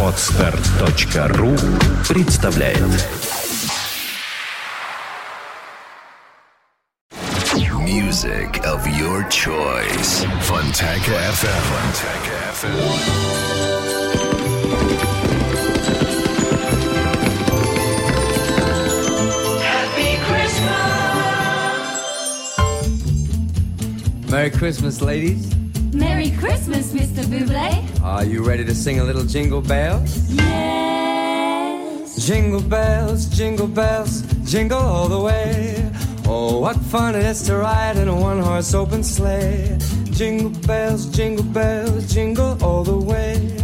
Отстар.ру представляет. Music of your choice. Fontanka FM Fontanka FM Happy Christmas. Merry Christmas ladies. Christmas, Mr. Buble. Are you ready to sing a little jingle bells? Yes. Jingle bells, jingle bells, jingle all the way. Oh, what fun it is to ride in a one horse open sleigh. Jingle bells, jingle bells, jingle all the way.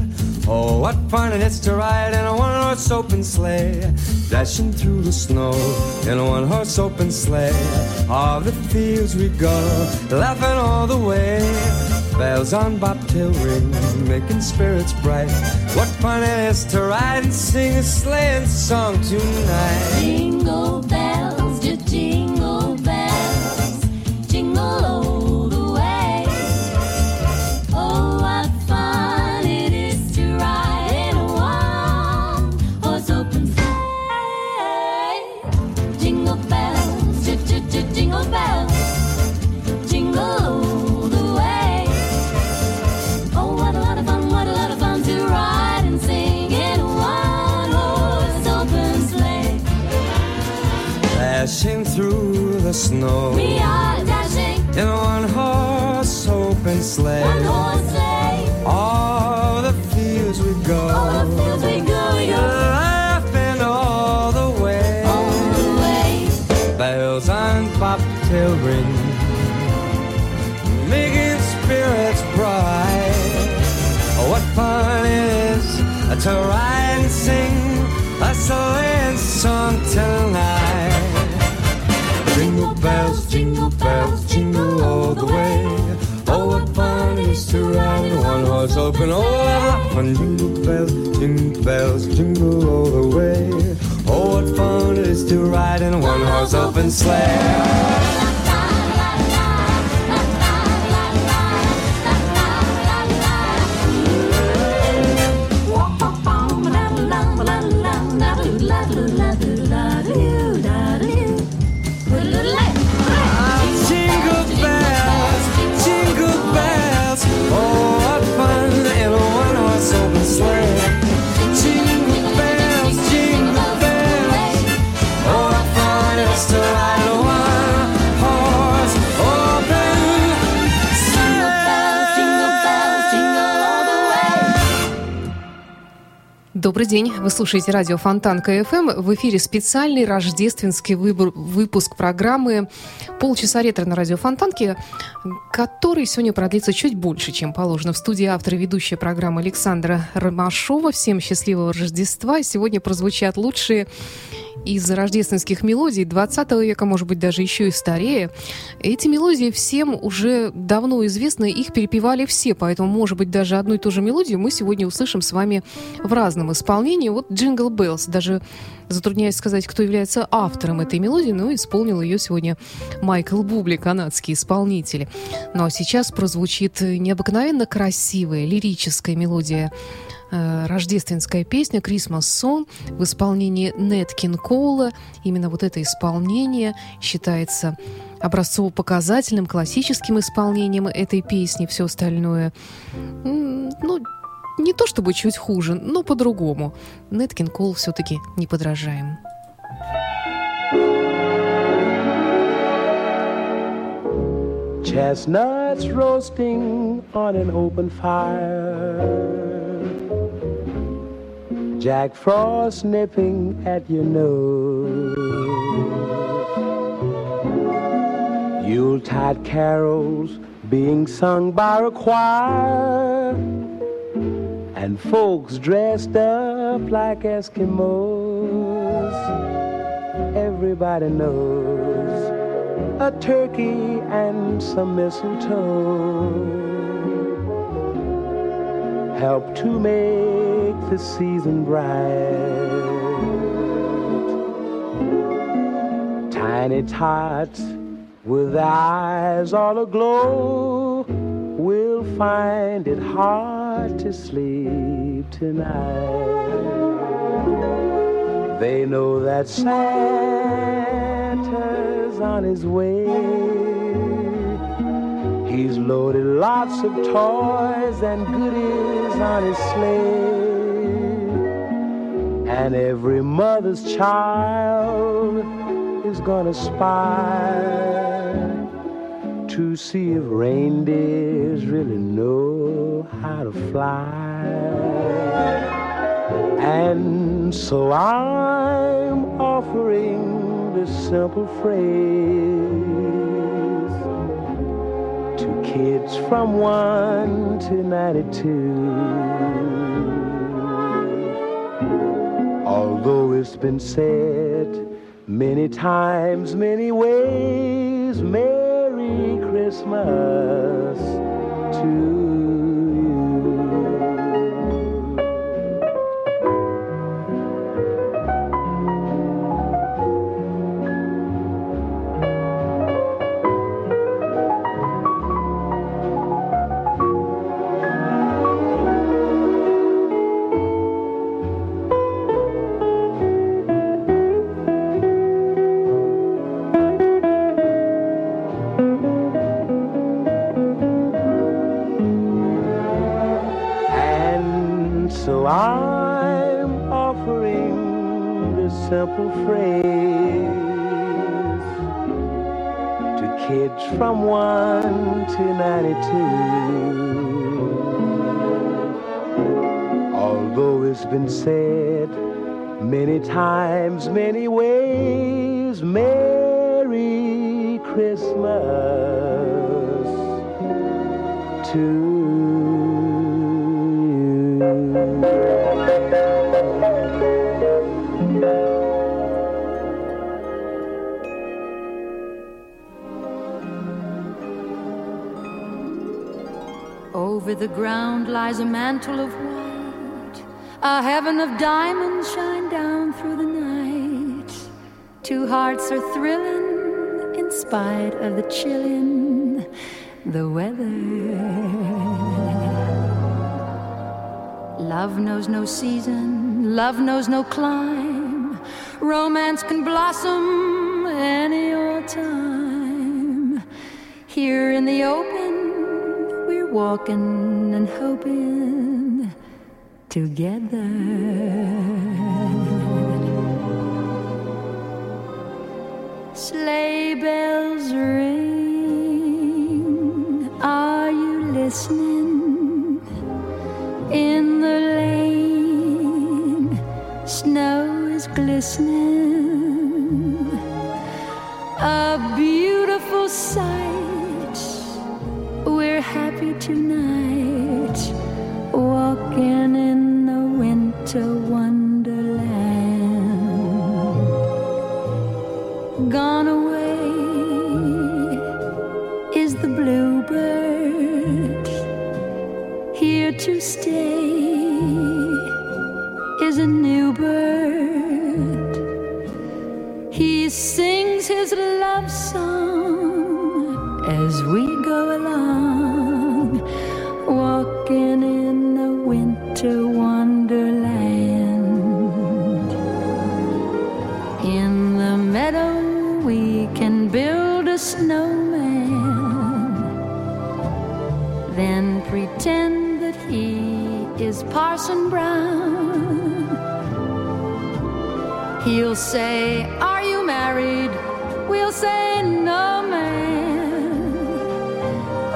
Oh, what fun it is to ride in a one horse open sleigh. Dashing through the snow in a one horse open sleigh. All the fields we go, laughing all the way. Bells on bobtail ring, making spirits bright. What fun it is to ride and sing a sleighing song tonight. Jingle bells, the snow We are dashing in a one horse open sleigh. one horse sleigh. Horse open. What fun! Jingle bells, jingle bells, jingle all the way. Oh, what fun it is to ride in a one horse open sleigh. Добрый день, вы слушаете радио Фонтан КФМ. В эфире специальный рождественский выбор, выпуск программы «Полчаса ретро» на радио Фонтанке, который сегодня продлится чуть больше, чем положено. В студии автор и ведущая программы Александра Ромашова. Всем счастливого Рождества. Сегодня прозвучат лучшие из рождественских мелодий 20 века, может быть, даже еще и старее. Эти мелодии всем уже давно известны, их перепевали все, поэтому, может быть, даже одну и ту же мелодию мы сегодня услышим с вами в разном исполнении. Вот «Джингл Беллс», даже затрудняюсь сказать, кто является автором этой мелодии, но исполнил ее сегодня Майкл Бубли, канадский исполнитель. Ну а сейчас прозвучит необыкновенно красивая лирическая мелодия рождественская песня «Christmas Song» в исполнении Нет Кин Коула. Именно вот это исполнение считается образцово-показательным, классическим исполнением этой песни. Все остальное, ну, не то чтобы чуть хуже, но по-другому. Нет Кин Коул все-таки не подражаем. Chestnuts roasting on an open fire. Jack Frost nipping at your nose. Yuletide carols being sung by a choir. And folks dressed up like Eskimos. Everybody knows a turkey and some mistletoe help to make the season bright. Tiny tots with eyes all aglow will find it hard to sleep tonight. They know that Santa's on his way. He's loaded lots of toys and goodies on his sleigh. And every mother's child is gonna spy to see if reindeers really know how to fly. And so I'm offering this simple phrase to kids from 1 to 92. Although it's been said many times, many ways, Merry Christmas to you. The ground lies a mantle of white. A heaven of diamonds shine down through the night. Two hearts are thrilling in spite of the chilling, the weather. Love knows no season, love knows no clime. Romance can blossom any old time. Here in the open, walking and hoping together. Sleigh bells ring. Are you listening? In the lane, snow is glistening. A beautiful sight. Tonight, that he is Parson Brown. He'll say, Are you married? We'll say, No, man.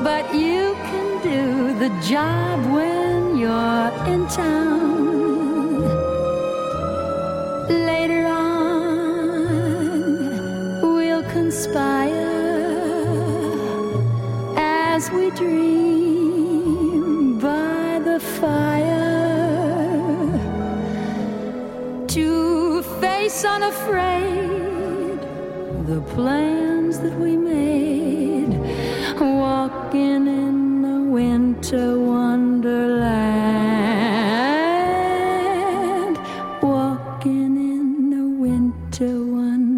But you can do the job when you're in town. Plans that we made, walking in the winter wonderland, walking in the winter wonderland.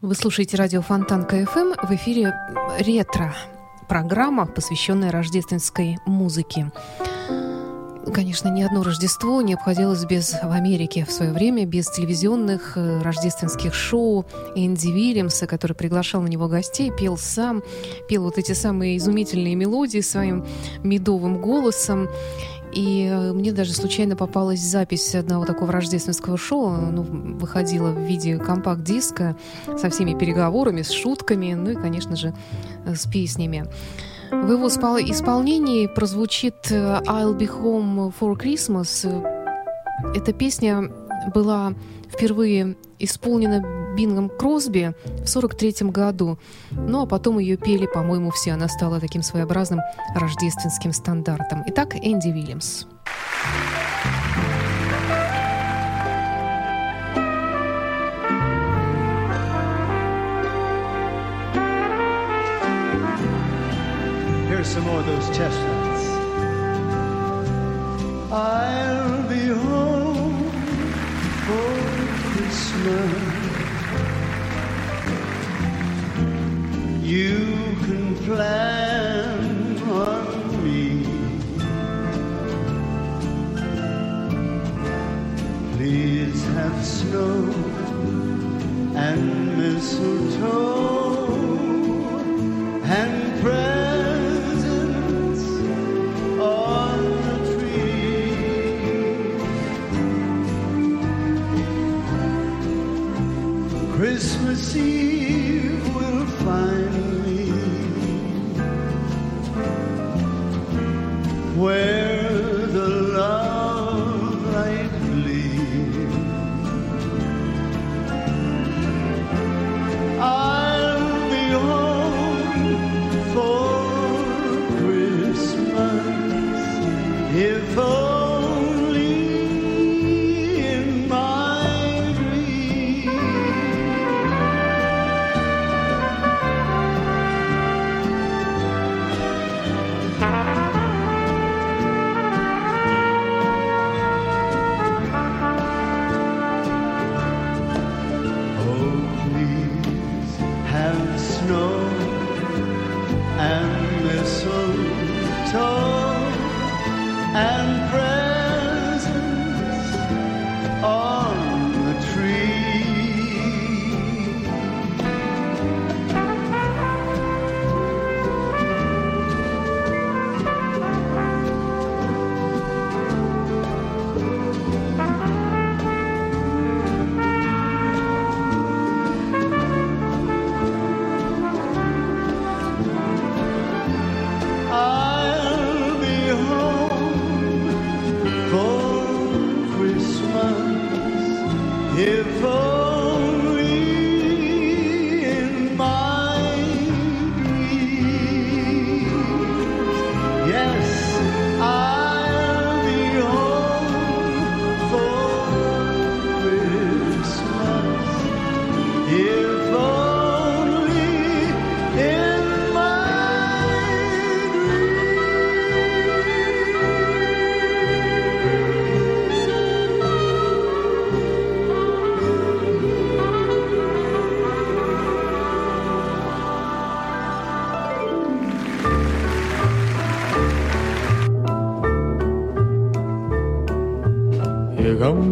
Вы слушаете радио Фонтан КФМ. В эфире ретро. Программа, посвященная рождественской музыке. Конечно, ни одно Рождество не обходилось без в Америке в свое время, без телевизионных э, рождественских шоу Энди Вильямса, который приглашал на него гостей, пел сам, пел вот эти самые изумительные мелодии своим медовым голосом. И э, мне даже случайно попалась запись одного такого рождественского шоу. Оно выходило в виде компакт-диска со всеми переговорами, с шутками, ну и, конечно же, э, с песнями. В его спол- исполнении прозвучит э, «I'll be home for Christmas». Эта песня была впервые исполнена Бингом Кросби в 43 году. Ну, а потом ее пели, по-моему, все. Она стала таким своеобразным рождественским стандартом. Итак, Энди Вильямс. Here's some more of those chestnuts. I'll be home for Christmas. You can plan on me. Please have snow and mistletoe and presents Christmas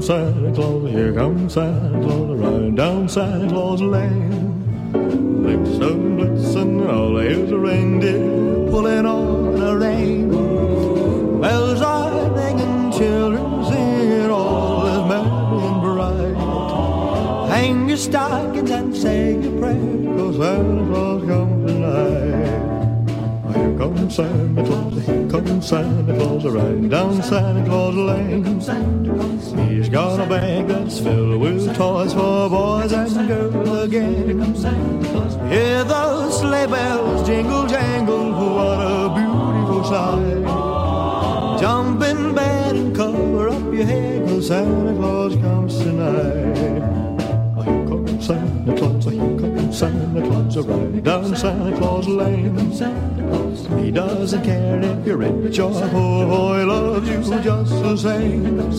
Santa Claus, here comes Santa Claus, riding down Santa Claus Lane. Blitzen, blitzen, all here's a reindeer pulling on a rein. Bells are ringing, children singing, all is merry and bright. Hang your stockings and say your prayers, Santa Claus comes. Comes Santa Claus, comes Santa Claus, riding down Santa Claus Lane. He's got a bag that's filled with toys for boys and girls again. Hear those sleigh bells jingle jangle, what a beautiful sight. Jump in bed and cover up your head, cause Santa Claus comes tonight. Santa Claus, here comes Santa Claus, a ride down Santa Claus Lane. He doesn't care if you're rich or poor, oh, he loves you just the same.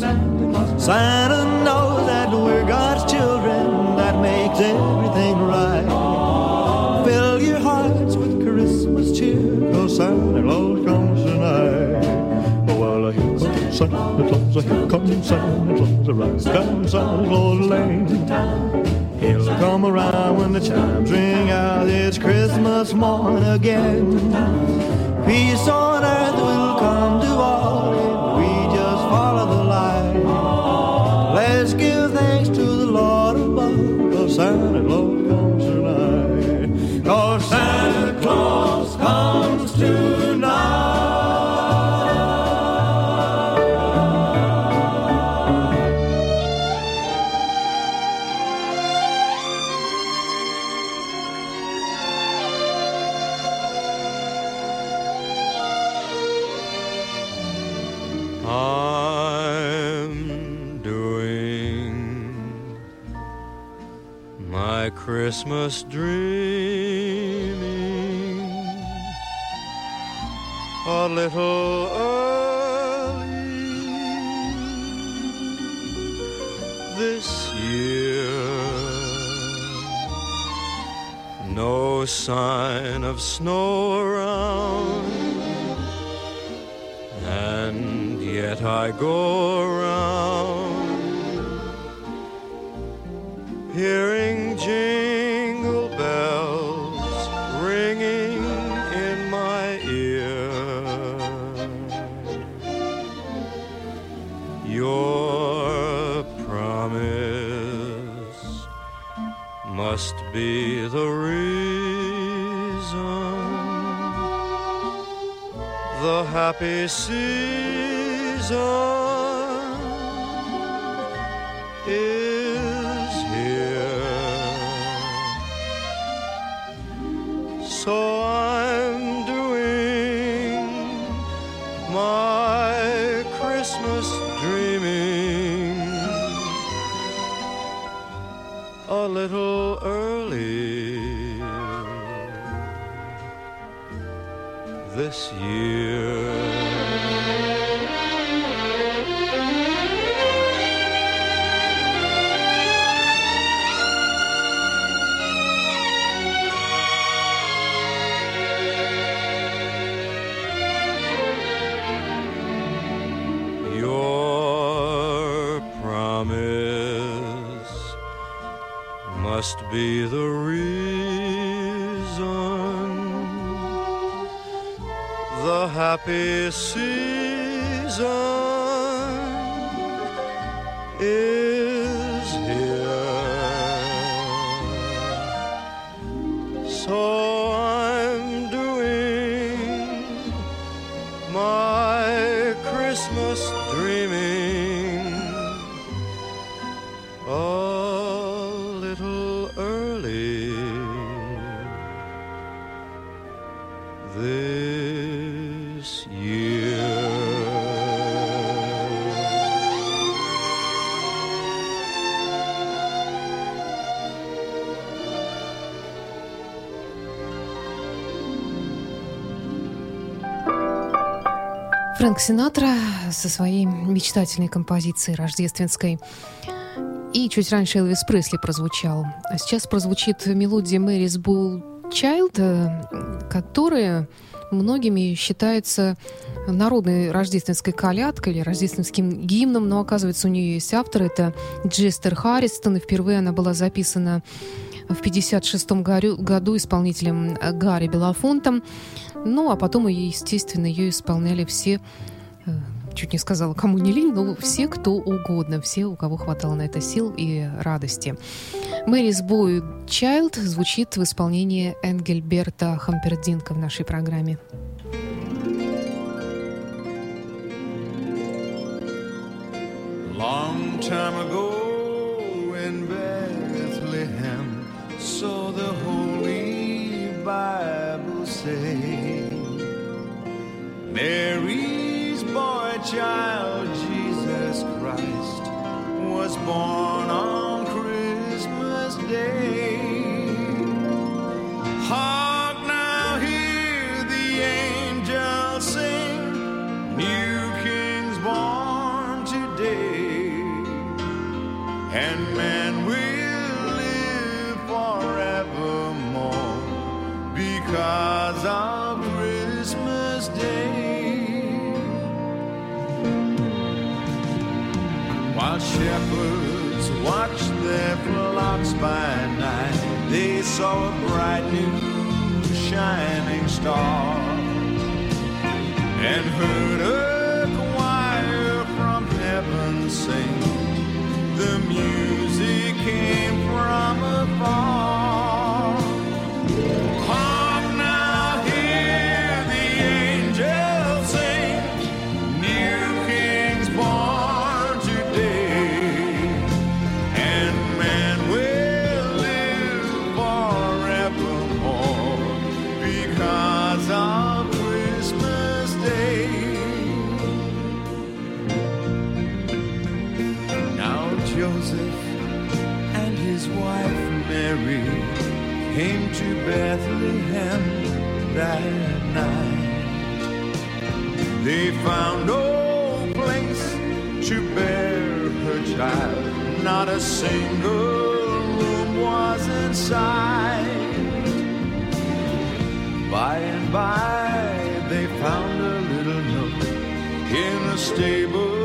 Santa knows that we're God's children, that makes everything right. Fill your hearts with Christmas cheer, cause Santa Claus comes tonight. Oh, well, here comes Santa Claus, here comes Santa Claus, a ride down Santa Claus Lane. He'll come around when the chimes ring out. It's Christmas morn again. Peace on earth will come to all if we just follow the light. Let's give thanks to the Lord above. Santa Christmas dreaming a little early this year. No sign of snow around and yet I go around hearing jingle happy season the Фрэнк Синатра со своей мечтательной композицией рождественской. И чуть раньше Элвис Пресли прозвучал. А сейчас прозвучит мелодия Мэрис Булл Чайлд, э, которая многими считается народной рождественской колядкой или рождественским гимном, но оказывается у нее есть автор, это Джестер Харристон, и впервые она была записана в 1956 году исполнителем Гарри Белофонтом. Ну, а потом, естественно, ее исполняли все, э, чуть не сказала, кому не лень, но все, кто угодно, все, у кого хватало на это сил и радости. Мэрис Бой Чайлд звучит в исполнении Энгельберта Хампердинка в нашей программе. Long time ago in Bethlehem, so the Holy Bible say. Child, Jesus Christ, was born saw a bright new shining star and heard a choir from heaven sing. Mary came to Bethlehem that night. They found no place to bear her child, not a single room was inside. By and by, they found a little nook in a stable.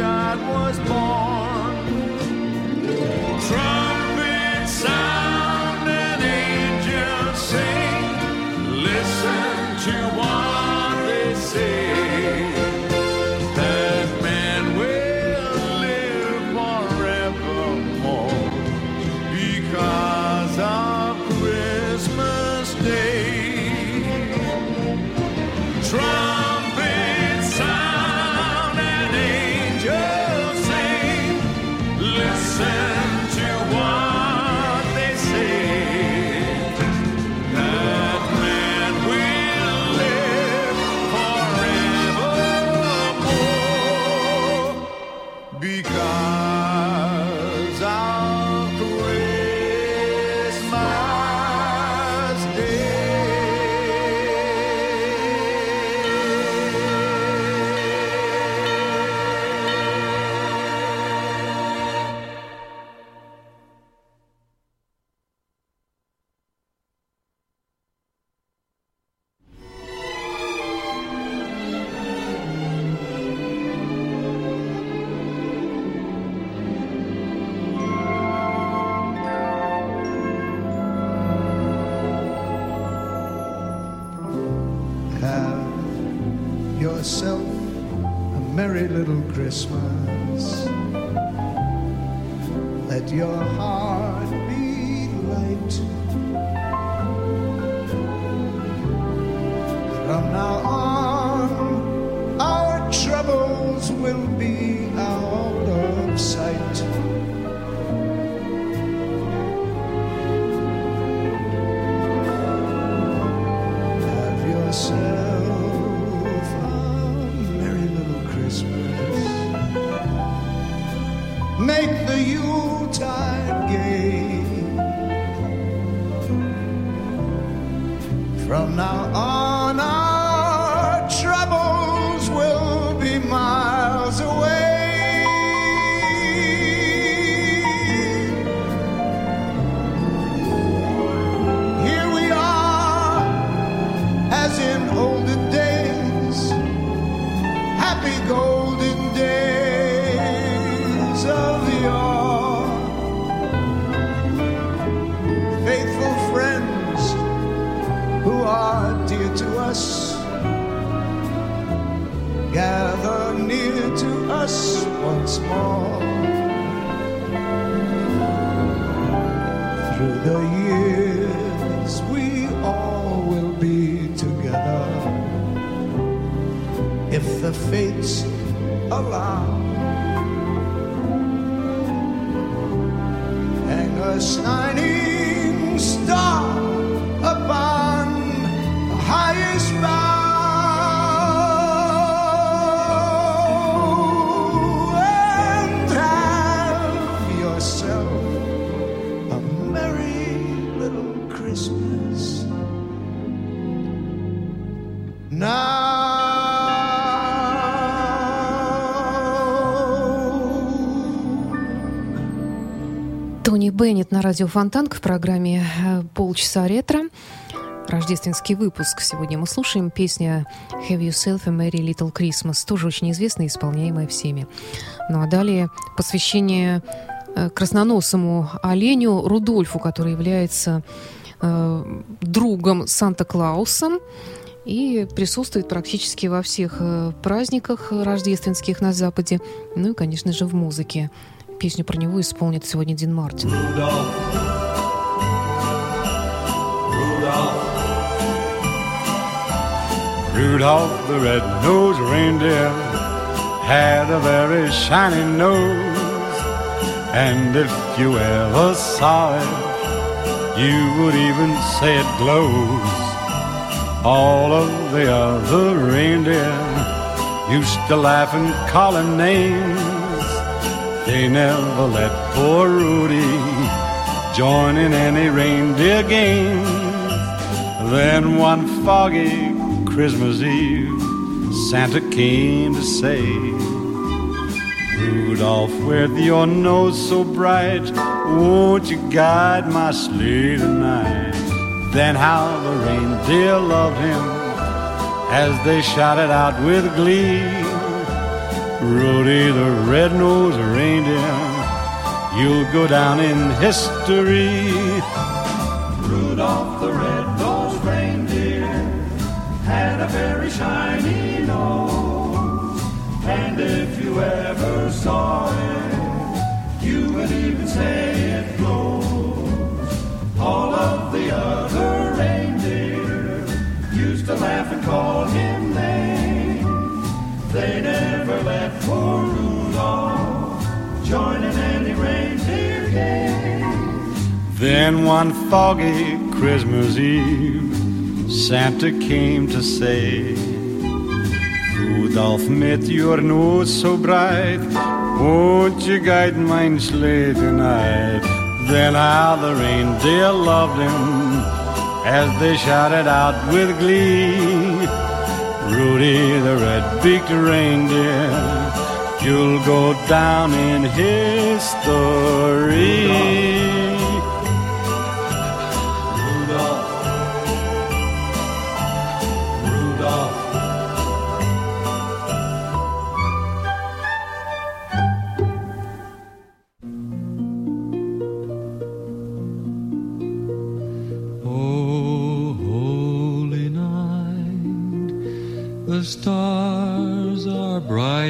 God was born. the fates allow. Hang a sign Беннет на радио Фонтанка в программе э, «Полчаса ретро». Рождественский выпуск. Сегодня мы слушаем песня «Have Yourself a Merry Little Christmas», тоже очень известная исполняемая всеми. Ну а далее посвящение э, красноносому оленю Рудольфу, который является э, другом Санта-Клауса и присутствует практически во всех э, праздниках рождественских на Западе, ну и, конечно же, в музыке. Песню про него исполнит сегодня Дин Мартин. Rudolph the red-nosed reindeer had a very shiny nose, and if you ever saw it, you would even say it glows. All of the other reindeer used to laugh and call him names. They never let poor Rudy join in any reindeer games. Then one foggy Christmas Eve, Santa came to say, Rudolph, with your nose so bright, won't you guide my sleigh tonight? Then how the reindeer loved him as they shouted out with glee. Rudy the red-nosed reindeer, you'll go down in history. Rudolph the red-nosed reindeer had a very shiny nose, and if you ever saw it, you would even say it glows. All of the other reindeer used to laugh and call him names. They never Then one foggy Christmas Eve, Santa came to say, Rudolph, met your nose so bright, won't you guide my sleigh tonight? Then how the reindeer loved him as they shouted out with glee. Rudy the red-beaked reindeer, you'll go down in history.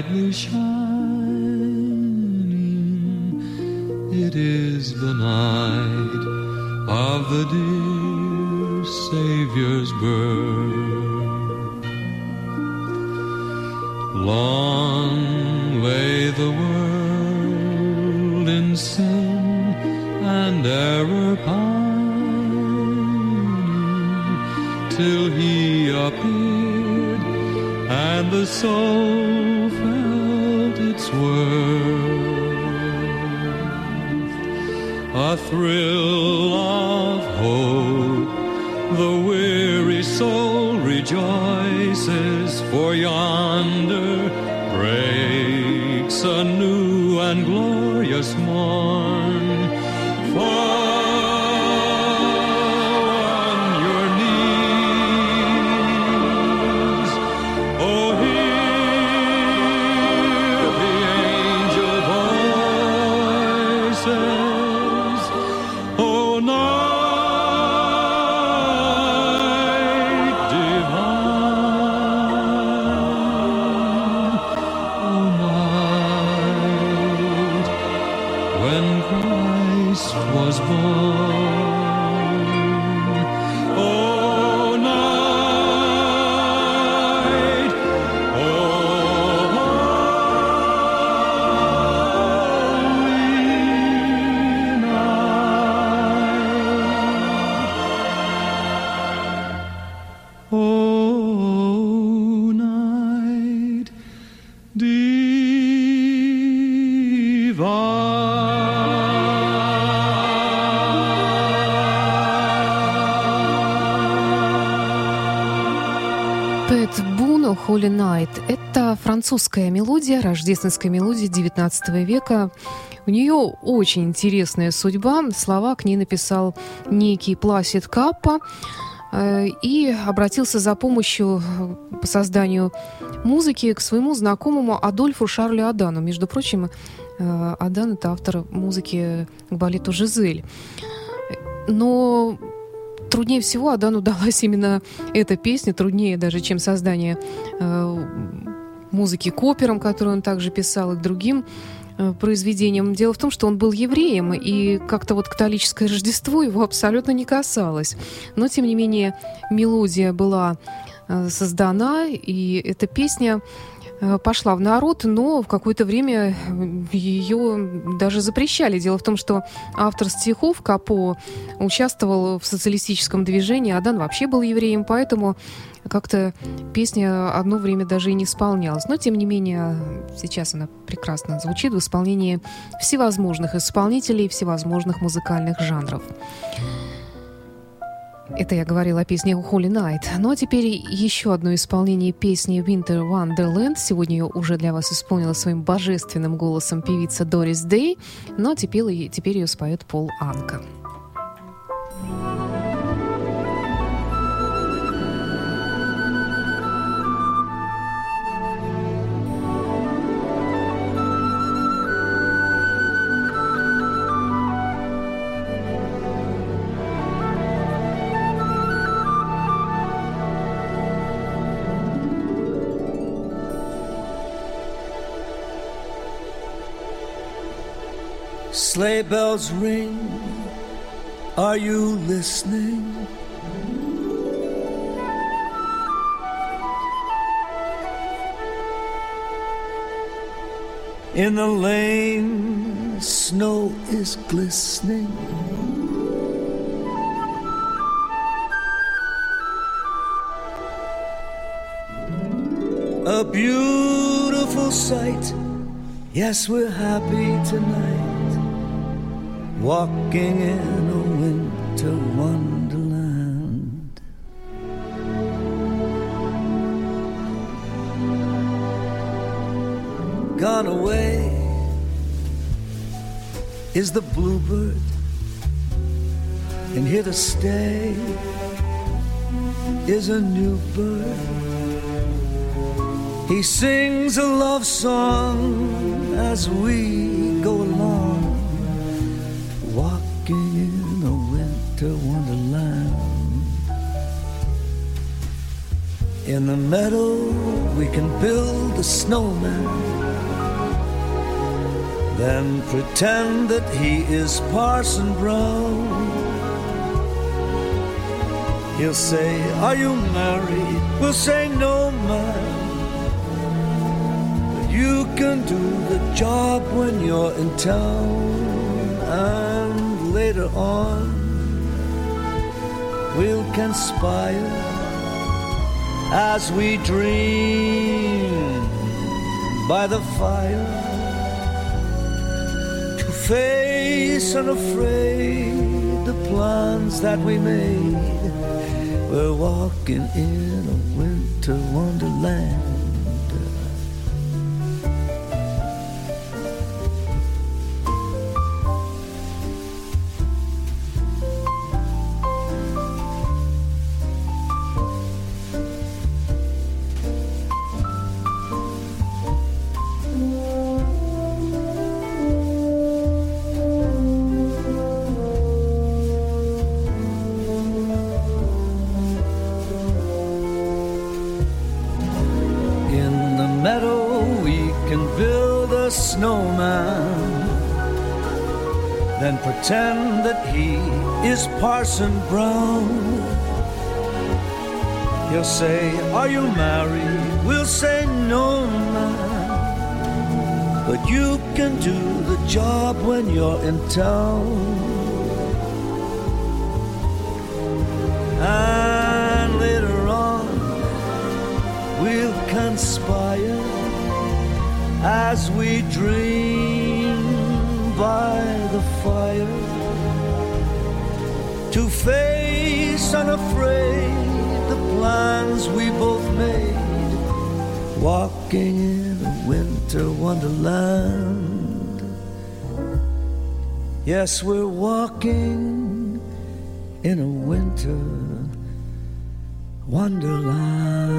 Brightly shining. It is the night of the dear Savior's birth. Long lay the world in sin and error pining till he appeared and the soul worth. A thrill of hope, the weary soul rejoices, for yonder breaks a new and glorious morn. Пэт Буно «Holy Night» — это французская мелодия, рождественская мелодия XIX века. У нее очень интересная судьба. Слова к ней написал некий Пласид Каппа э, и обратился за помощью по созданию музыки к своему знакомому Адольфу Шарлю Адану. Между прочим, э, Адан — это автор музыки к балету «Жизель». Но труднее всего Адану далась именно эта песня, труднее даже, чем создание э, музыки к операм, которую он также писал, и к другим э, произведениям. Дело в том, что он был евреем, и как-то вот католическое Рождество его абсолютно не касалось. Но, тем не менее, мелодия была э, создана, и эта песня пошла в народ, но в какое-то время ее даже запрещали. Дело в том, что автор стихов Капо участвовал в социалистическом движении, Адан вообще был евреем, поэтому как-то песня одно время даже и не исполнялась. Но, тем не менее, сейчас она прекрасно звучит в исполнении всевозможных исполнителей, всевозможных музыкальных жанров. Это я говорила о песне «Holy Night». Ну а теперь еще одно исполнение песни «Winter Wonderland». Сегодня ее уже для вас исполнила своим божественным голосом певица Дорис Дэй, но теперь, теперь ее споет Пол Анка. Sleigh bells ring. Are you listening? In the lane, snow is glistening. A beautiful sight. Yes, we're happy tonight. Walking in a winter wonderland. Gone away is the bluebird, and here to stay is a new bird. He sings a love song as we go along, winter wonderland. In the meadow, we can build a snowman, then pretend that he is Parson Brown. He'll say, Are you married? We'll say, No, man. But you can do the job when you're in town, and later on, we'll conspire as we dream by the fire to face unafraid the plans that we made. We're walking in a winter wonderland. He is Parson Brown. He'll say, Are you married? We'll say, No, man. But you can do the job when you're in town. And later on, we'll conspire as we dream by the fire to face unafraid the plans we both made. Walking in a winter wonderland. Yes, we're walking in a winter wonderland.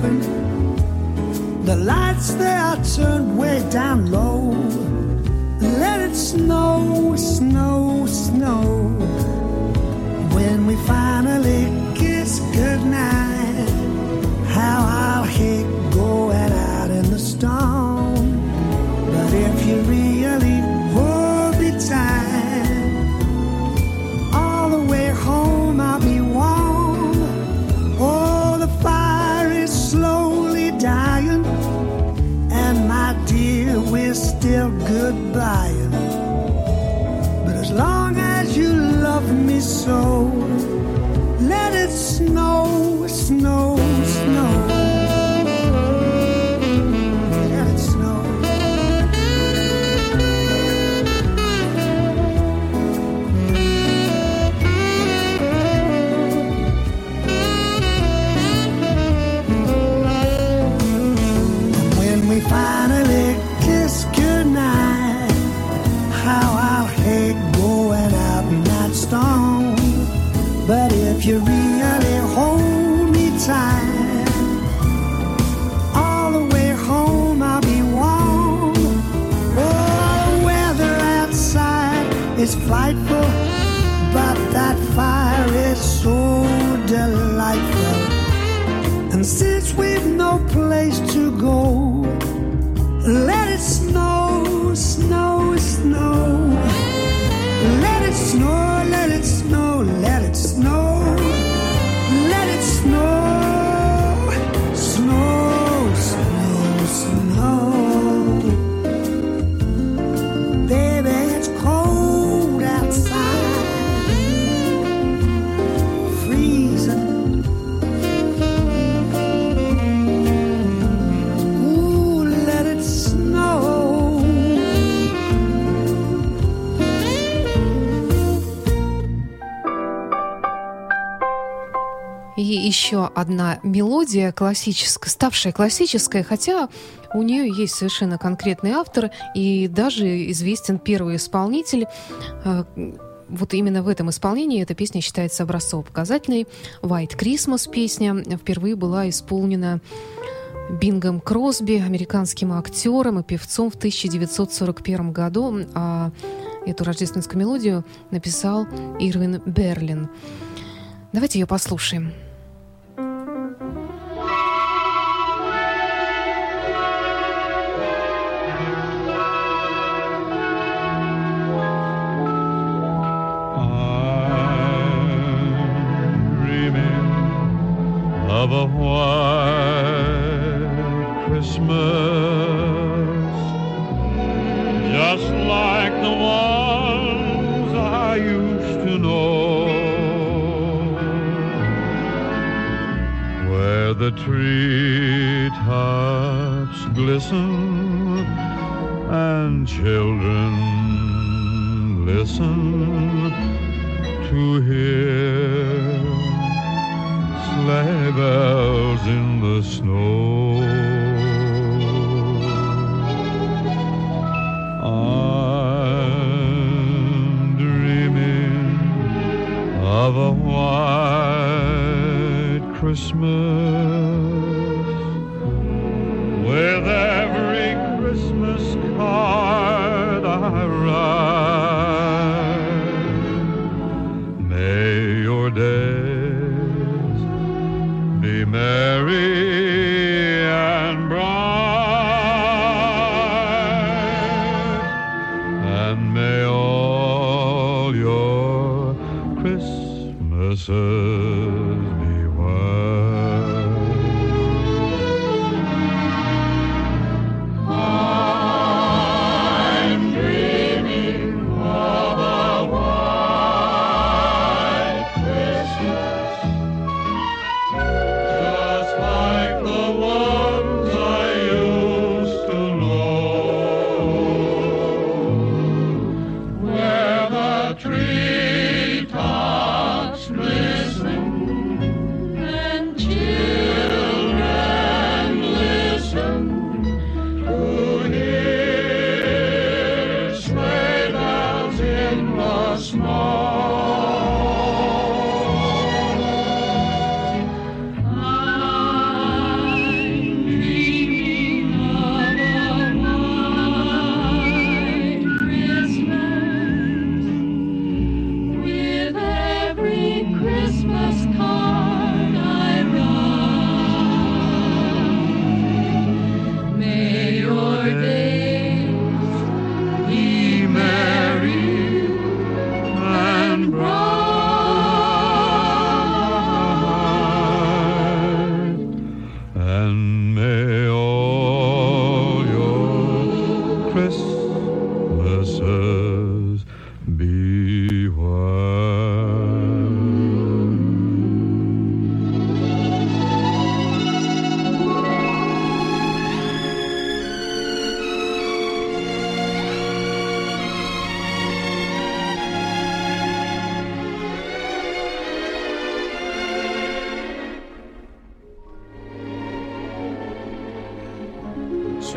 Popping. The lights they are turned way down low. Let it snow, snow, snow. When we finally kiss goodnight, how I'll hate going out in the storm. But if you so, is frightful, but that fire is so delightful. And since we've no place to go, let it snow, snow, snow. Let it snow, let it snow, let it snow. Еще одна мелодия классическая, ставшая классической, хотя у нее есть совершенно конкретный автор и даже известен первый исполнитель. Э, Вот именно в этом исполнении эта песня считается образцово-показательной. «White Christmas» песня впервые была исполнена Бингом Кросби, американским актером и певцом в 1941 году. А эту рождественскую мелодию написал Ирвин Берлин. Давайте ее послушаем. Of a white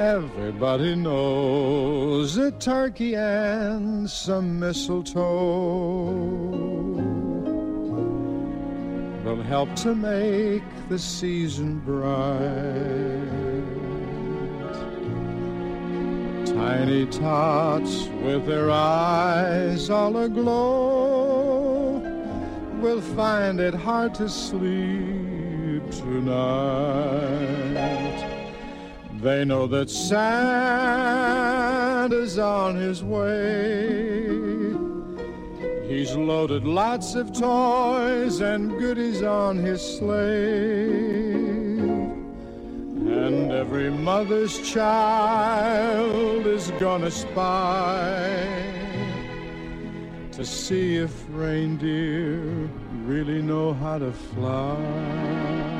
Everybody knows a turkey and some mistletoe will help to make the season bright. Tiny tots with their eyes all aglow will find it hard to sleep tonight. They know that Santa's on his way. He's loaded lots of toys and goodies on his sleigh. And every mother's child is gonna spy to see if reindeer really know how to fly.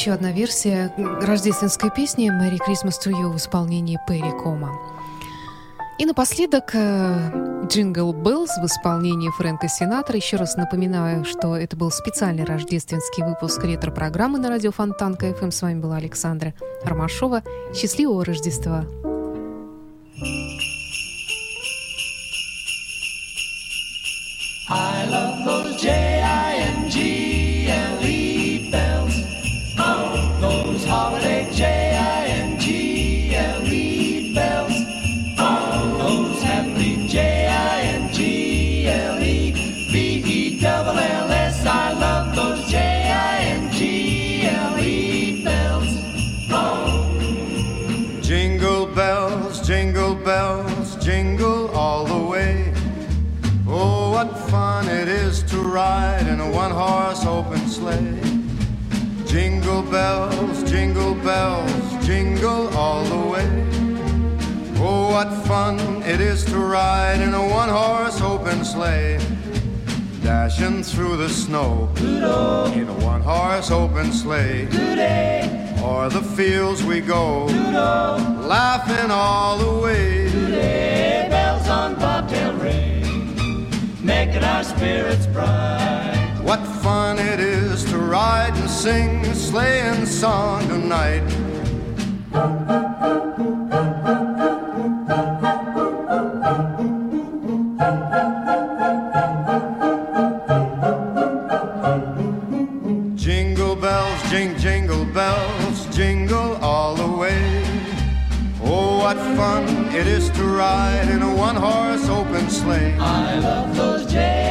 Еще одна версия рождественской песни «Merry Christmas to You» в исполнении Перри Кома. И напоследок «Джингл Беллс» в исполнении Фрэнка Синатра. Еще раз напоминаю, что это был специальный рождественский выпуск ретро-программы на радио Фонтан КФМ. С вами была Александра Ромашова. Счастливого Рождества! It is to ride in a one horse open sleigh. Dashing through the snow in a one horse open sleigh. O'er the fields we go, laughing all the way. Today, bells on bobtail ring, making our spirits bright. What fun it is to ride and sing a sleighing song tonight. Is to ride in a one horse open sleigh. I love those J-I-N-G-L-E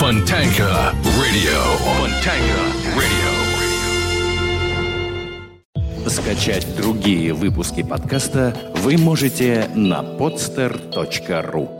Fontanka Radio. Fontanka Radio. Скачать другие выпуски подкаста вы можете на podster.ru